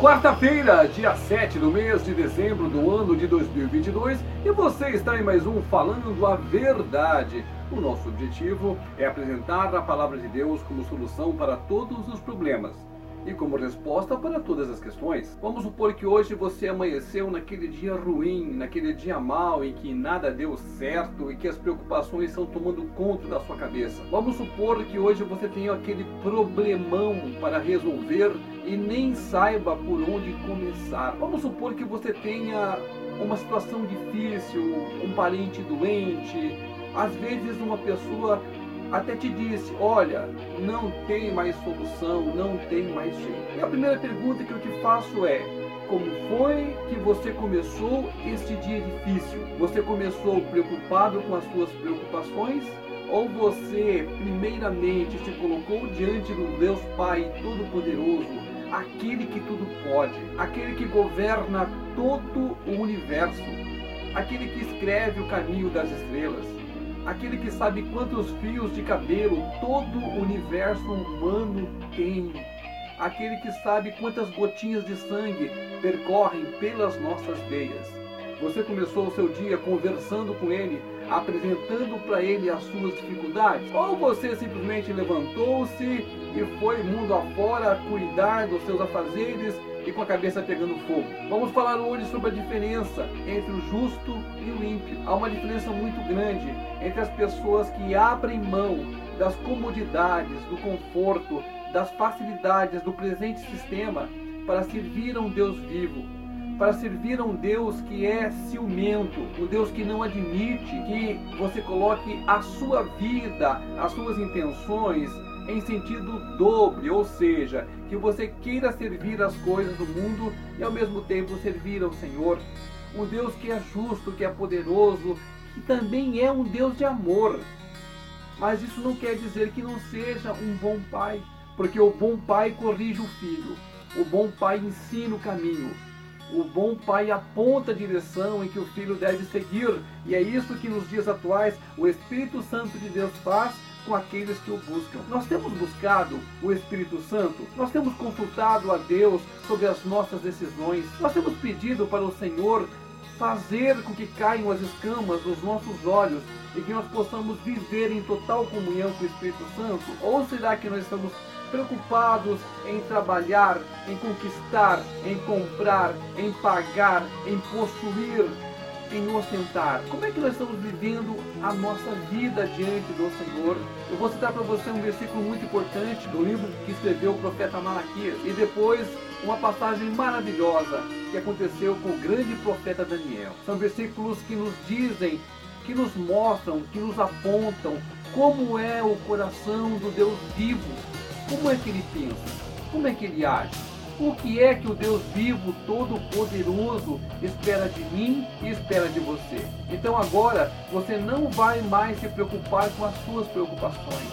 Quarta-feira, dia 7 do mês de dezembro do ano de 2022, e você está em mais um Falando a Verdade. O nosso objetivo é apresentar a palavra de Deus como solução para todos os problemas e como resposta para todas as questões. Vamos supor que hoje você amanheceu naquele dia ruim, naquele dia mal em que nada deu certo e que as preocupações estão tomando conta da sua cabeça. Vamos supor que hoje você tenha aquele problemão para resolver e nem saiba por onde começar. Vamos supor que você tenha uma situação difícil, um parente doente, às vezes uma pessoa até te disse: olha, não tem mais solução, não tem mais jeito. E a primeira pergunta que eu te faço é: como foi que você começou este dia difícil? Você começou preocupado com as suas preocupações? Ou você, primeiramente, se colocou diante do Deus Pai Todo-Poderoso, aquele que tudo pode, aquele que governa todo o universo, aquele que escreve o caminho das estrelas, aquele que sabe quantos fios de cabelo todo o universo humano tem, aquele que sabe quantas gotinhas de sangue percorrem pelas nossas veias. Você começou o seu dia conversando com ele, apresentando para ele as suas dificuldades? Ou você simplesmente levantou-se e foi mundo afora cuidar dos seus afazeres e com a cabeça pegando fogo. Vamos falar hoje sobre a diferença entre o justo e o ímpio. Há uma diferença muito grande entre as pessoas que abrem mão das comodidades, do conforto, das facilidades do presente sistema para servir a um Deus vivo, para servir a um Deus que é ciumento, um Deus que não admite que você coloque a sua vida, as suas intenções em sentido dobre, ou seja, que você queira servir as coisas do mundo e ao mesmo tempo servir ao Senhor. Um Deus que é justo, que é poderoso, que também é um Deus de amor. Mas isso não quer dizer que não seja um bom pai, porque o bom pai corrige o filho, o bom pai ensina o caminho, o bom pai aponta a direção em que o filho deve seguir, e é isso que nos dias atuais o Espírito Santo de Deus faz com aqueles que o buscam. Nós temos buscado o Espírito Santo, nós temos consultado a Deus sobre as nossas decisões, nós temos pedido para o Senhor fazer com que caiam as escamas dos nossos olhos e que nós possamos viver em total comunhão com o Espírito Santo? Ou será que nós estamos preocupados em trabalhar, em conquistar, em comprar, em pagar, em possuir, em ostentar. Como é que nós estamos vivendo a nossa vida diante do Senhor? Eu vou citar para você um versículo muito importante do livro que escreveu o profeta Malaquias e depois uma passagem maravilhosa que aconteceu com o grande profeta Daniel. São versículos que nos dizem, que nos mostram, que nos apontam como é o coração do Deus vivo, como é que ele pensa, como é que ele age. O que é que o Deus vivo, todo-poderoso, espera de mim e espera de você? Então agora você não vai mais se preocupar com as suas preocupações.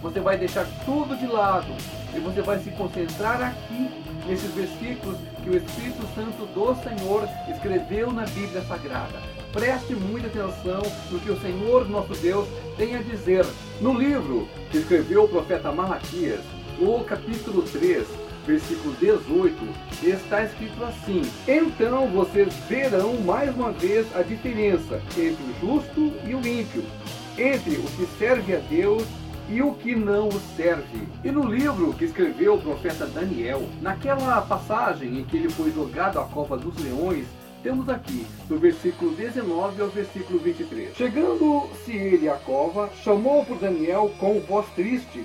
Você vai deixar tudo de lado e você vai se concentrar aqui nesses versículos que o Espírito Santo do Senhor escreveu na Bíblia Sagrada. Preste muita atenção no que o Senhor nosso Deus tem a dizer no livro que escreveu o profeta Malaquias, no capítulo 3, versículo 18, está escrito assim: Então vocês verão mais uma vez a diferença entre o justo e o ímpio, entre o que serve a Deus e o que não o serve. E no livro que escreveu o profeta Daniel, naquela passagem em que ele foi jogado à cova dos leões, temos aqui, do versículo 19 ao versículo 23. Chegando-se ele à cova, chamou por Daniel com voz triste.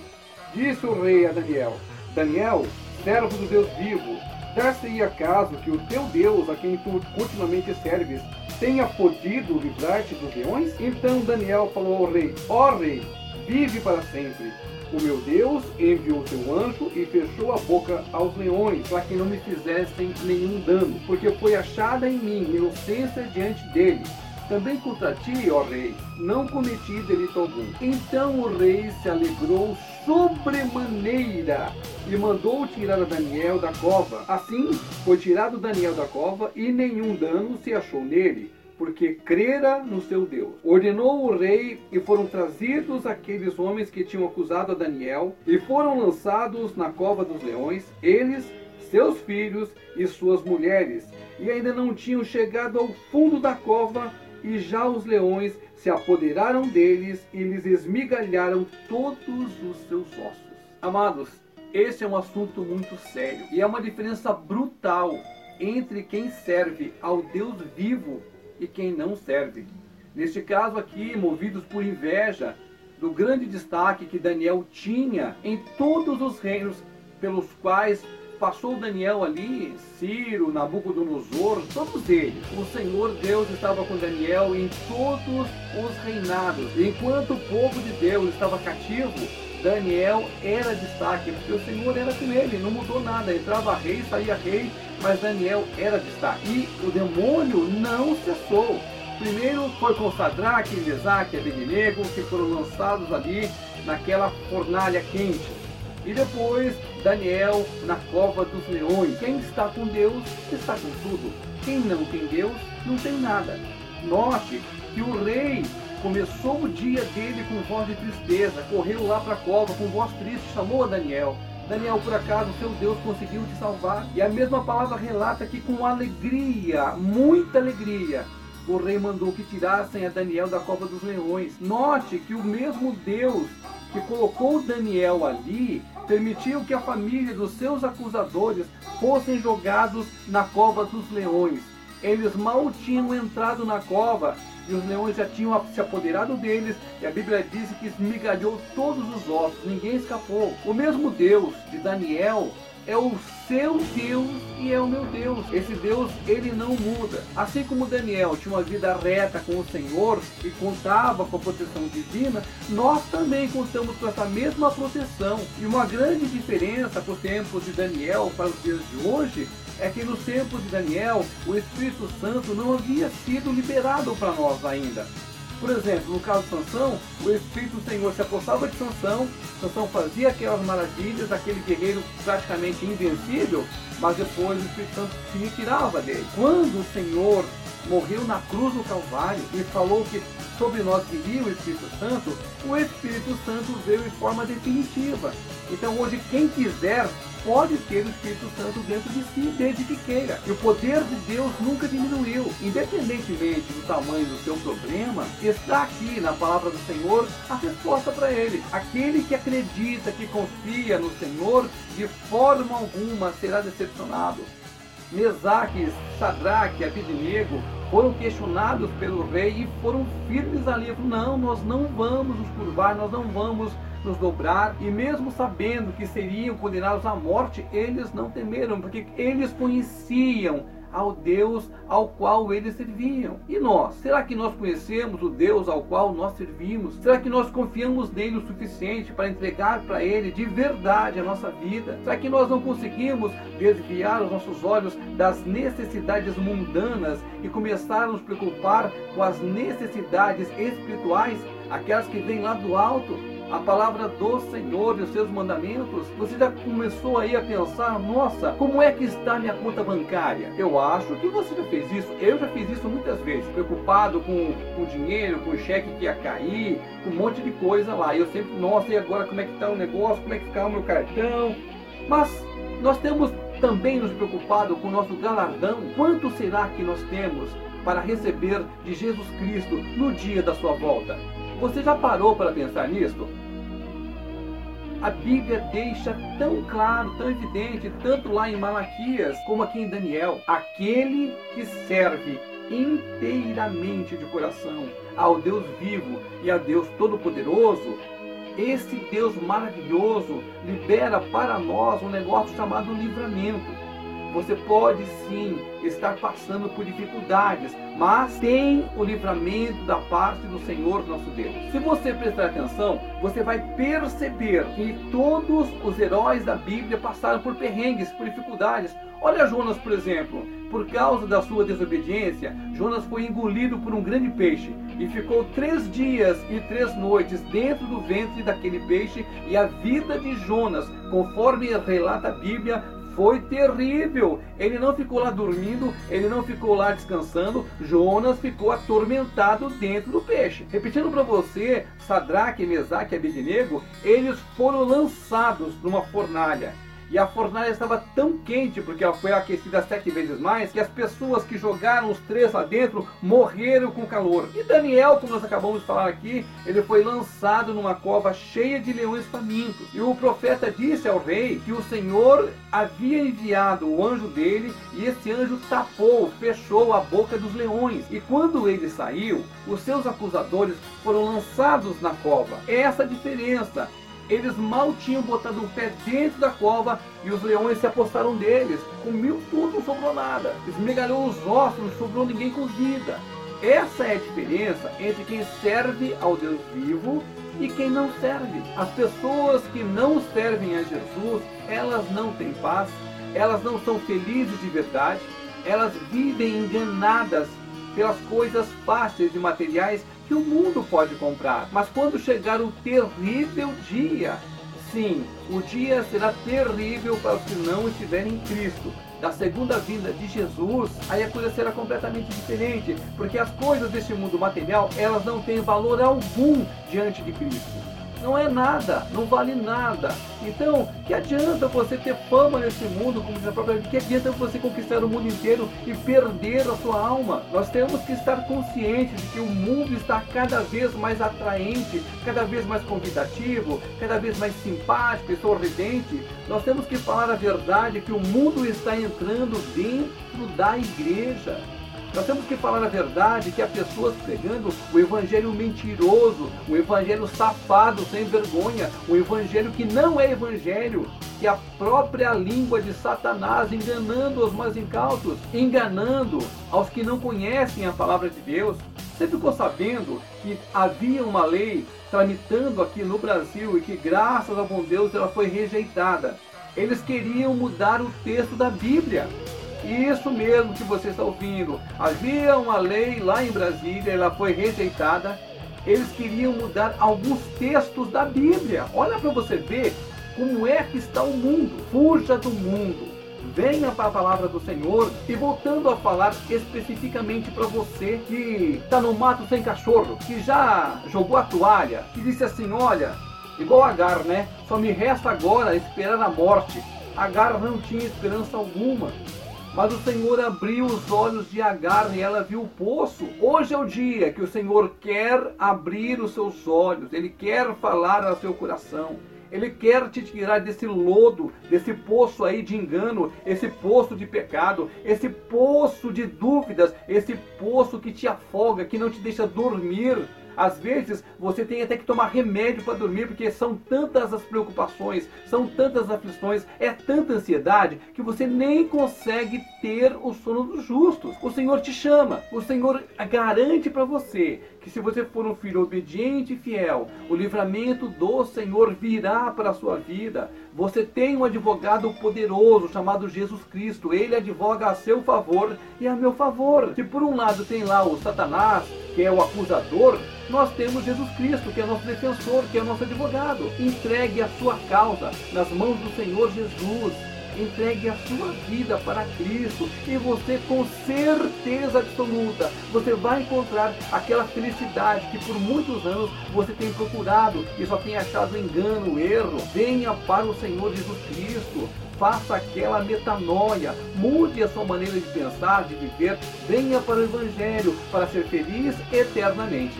Disse o rei a Daniel: Daniel, servo do Deus vivo, dar-se-ia caso que o teu Deus, a quem tu continuamente serves, tenha podido livrar-te dos leões? Então Daniel falou ao rei: Ó oh, rei, vive para sempre. O meu Deus enviou seu anjo e fechou a boca aos leões, para que não me fizessem nenhum dano, porque foi achada em mim inocência diante dele. Também contra ti, ó rei, não cometi delito algum. Então o rei se alegrou sobremaneira e mandou tirar a Daniel da cova. Assim foi tirado Daniel da cova e nenhum dano se achou nele porque crera no seu Deus. Ordenou o rei e foram trazidos aqueles homens que tinham acusado a Daniel e foram lançados na cova dos leões, eles seus filhos e suas mulheres, e ainda não tinham chegado ao fundo da cova, e já os leões se apoderaram deles e lhes esmigalharam todos os seus ossos. Amados, esse é um assunto muito sério e é uma diferença brutal entre quem serve ao Deus vivo e quem não serve. Neste caso aqui, movidos por inveja do grande destaque que Daniel tinha em todos os reinos pelos quais passou Daniel ali, Ciro, Nabucodonosor, todos eles. O Senhor Deus estava com Daniel em todos os reinados. Enquanto o povo de Deus estava cativo, Daniel era destaque, porque o Senhor era com ele, não mudou nada. Entrava rei, saía rei, mas Daniel era destaque. E o demônio não cessou. Primeiro foi com Sadraque, Mesaque e Abednego, que foram lançados ali naquela fornalha quente. E depois Daniel na cova dos leões. Quem está com Deus está com tudo. Quem não tem Deus não tem nada. Note que o rei começou o dia dele com voz de tristeza, correu lá para a cova com voz triste, chamou a Daniel. Daniel, por acaso, seu Deus conseguiu te salvar? E a mesma palavra relata que com alegria, muita alegria, o rei mandou que tirassem a Daniel da cova dos leões. Note que o mesmo Deus que colocou Daniel ali permitiu que a família dos seus acusadores fossem jogados na cova dos leões. Eles mal tinham entrado na cova e os leões já tinham se apoderado deles, e a Bíblia diz que esmigalhou todos os ossos, ninguém escapou. O mesmo Deus de Daniel é o seu Deus e é o meu Deus. Esse Deus, ele não muda. Assim como Daniel tinha uma vida reta com o Senhor e contava com a proteção divina, nós também contamos com essa mesma proteção. E uma grande diferença para os tempos de Daniel para os dias de hoje é que nos tempos de Daniel, o Espírito Santo não havia sido liberado para nós ainda. Por exemplo, no caso de Sansão, o Espírito do Senhor se apossava de Sansão, Sansão fazia aquelas maravilhas, aquele guerreiro praticamente invencível, mas depois o Espírito Santo se retirava dele. Quando o Senhor morreu na cruz do Calvário e falou que sobre nós viria o Espírito Santo, o Espírito Santo veio em forma definitiva. Então hoje quem quiser pode ter o Espírito Santo dentro de si desde que queira. E o poder de Deus nunca diminuiu. Independentemente do tamanho do seu problema, está aqui na palavra do Senhor a resposta para ele. Aquele que acredita, que confia no Senhor, de forma alguma será decepcionado. Mesaque, Sadraque, Abidnego foram questionados pelo rei e foram firmes ali. Não, nós não vamos nos curvar, nós não vamos nos dobrar, e mesmo sabendo que seriam condenados à morte, eles não temeram, porque eles conheciam ao Deus ao qual eles serviam. E nós? Será que nós conhecemos o Deus ao qual nós servimos? Será que nós confiamos nele o suficiente para entregar para ele de verdade a nossa vida? Será que nós não conseguimos desviar os nossos olhos das necessidades mundanas e começar a nos preocupar com as necessidades espirituais, aquelas que vêm lá do alto? A palavra do Senhor e os seus mandamentos, você já começou aí a pensar, nossa, como é que está minha conta bancária? Eu acho que você já fez isso, eu já fiz isso muitas vezes, preocupado com o dinheiro, com o cheque que ia cair, com um monte de coisa lá. Eu sempre, nossa, e agora como é que está o negócio, como é que está o meu cartão? Mas nós temos também nos preocupado com o nosso galardão. Quanto será que nós temos para receber de Jesus Cristo no dia da sua volta? Você já parou para pensar nisso? a Bíblia deixa tão claro, tão evidente, tanto lá em Malaquias como aqui em Daniel, aquele que serve inteiramente de coração ao Deus vivo e a Deus todo-poderoso, esse Deus maravilhoso libera para nós um negócio chamado livramento. Você pode sim estar passando por dificuldades, mas tem o livramento da parte do Senhor nosso Deus. Se você prestar atenção, você vai perceber que todos os heróis da Bíblia passaram por perrengues, por dificuldades. Olha Jonas, por exemplo. Por causa da sua desobediência, Jonas foi engolido por um grande peixe e ficou três dias e três noites dentro do ventre daquele peixe. E a vida de Jonas, conforme relata a Bíblia, foi terrível. Ele não ficou lá dormindo, ele não ficou lá descansando. Jonas ficou atormentado dentro do peixe. Repetindo para você, Sadraque, Mesaque e Abednego, eles foram lançados numa fornalha. E a fornalha estava tão quente, porque ela foi aquecida sete vezes mais, que as pessoas que jogaram os três lá dentro morreram com calor. E Daniel, como nós acabamos de falar aqui, ele foi lançado numa cova cheia de leões famintos. E o profeta disse ao rei que o Senhor havia enviado o anjo dele, e esse anjo tapou, fechou a boca dos leões. E quando ele saiu, os seus acusadores foram lançados na cova. Essa é diferença eles mal tinham botado o pé dentro da cova e os leões se apostaram deles. Comiu tudo, não sobrou nada. Esmegalhou os ossos, não sobrou ninguém com vida. Essa é a diferença entre quem serve ao Deus vivo e quem não serve. As pessoas que não servem a Jesus, elas não têm paz, elas não são felizes de verdade, elas vivem enganadas pelas coisas fáceis e materiais que o mundo pode comprar. Mas quando chegar o terrível dia, sim, o dia será terrível para os que não estiverem em Cristo. Da segunda vinda de Jesus, aí a coisa será completamente diferente, porque as coisas deste mundo material, elas não têm valor algum diante de Cristo não é nada, não vale nada. Então, que adianta você ter fama nesse mundo, como diz a própria que adianta você conquistar o mundo inteiro e perder a sua alma? Nós temos que estar conscientes de que o mundo está cada vez mais atraente, cada vez mais convidativo, cada vez mais simpático e sorridente. Nós temos que falar a verdade que o mundo está entrando dentro da igreja. Nós temos que falar a verdade que há pessoas pregando o evangelho mentiroso, o evangelho safado, sem vergonha, o evangelho que não é evangelho, que é a própria língua de Satanás enganando os mais incautos, enganando aos que não conhecem a palavra de Deus. Você ficou sabendo que havia uma lei tramitando aqui no Brasil e que, graças ao bom Deus, ela foi rejeitada. Eles queriam mudar o texto da Bíblia. Isso mesmo que você está ouvindo. Havia uma lei lá em Brasília, ela foi rejeitada. Eles queriam mudar alguns textos da Bíblia. Olha para você ver como é que está o mundo. Fuja do mundo. Venha para a palavra do Senhor e voltando a falar especificamente para você que está no mato sem cachorro, que já jogou a toalha, que disse assim: Olha, igual Agar, né? Só me resta agora esperar a morte. Agar não tinha esperança alguma. Mas o Senhor abriu os olhos de Agar e ela viu o poço. Hoje é o dia que o Senhor quer abrir os seus olhos, Ele quer falar ao seu coração. Ele quer te tirar desse lodo, desse poço aí de engano, esse poço de pecado, esse poço de dúvidas, esse poço que te afoga, que não te deixa dormir. Às vezes você tem até que tomar remédio para dormir, porque são tantas as preocupações, são tantas aflições, é tanta ansiedade que você nem consegue ter o sono dos justos. O Senhor te chama, o Senhor garante para você que se você for um filho obediente e fiel, o livramento do Senhor virá para a sua vida. Você tem um advogado poderoso chamado Jesus Cristo. Ele advoga a seu favor e a meu favor. Se por um lado tem lá o Satanás, que é o acusador, nós temos Jesus Cristo, que é nosso defensor, que é nosso advogado. Entregue a sua causa nas mãos do Senhor Jesus entregue a sua vida para Cristo e você com certeza absoluta você vai encontrar aquela felicidade que por muitos anos você tem procurado e só tem achado engano, erro. Venha para o Senhor Jesus Cristo. Faça aquela metanoia, mude a sua maneira de pensar, de viver, venha para o Evangelho para ser feliz eternamente.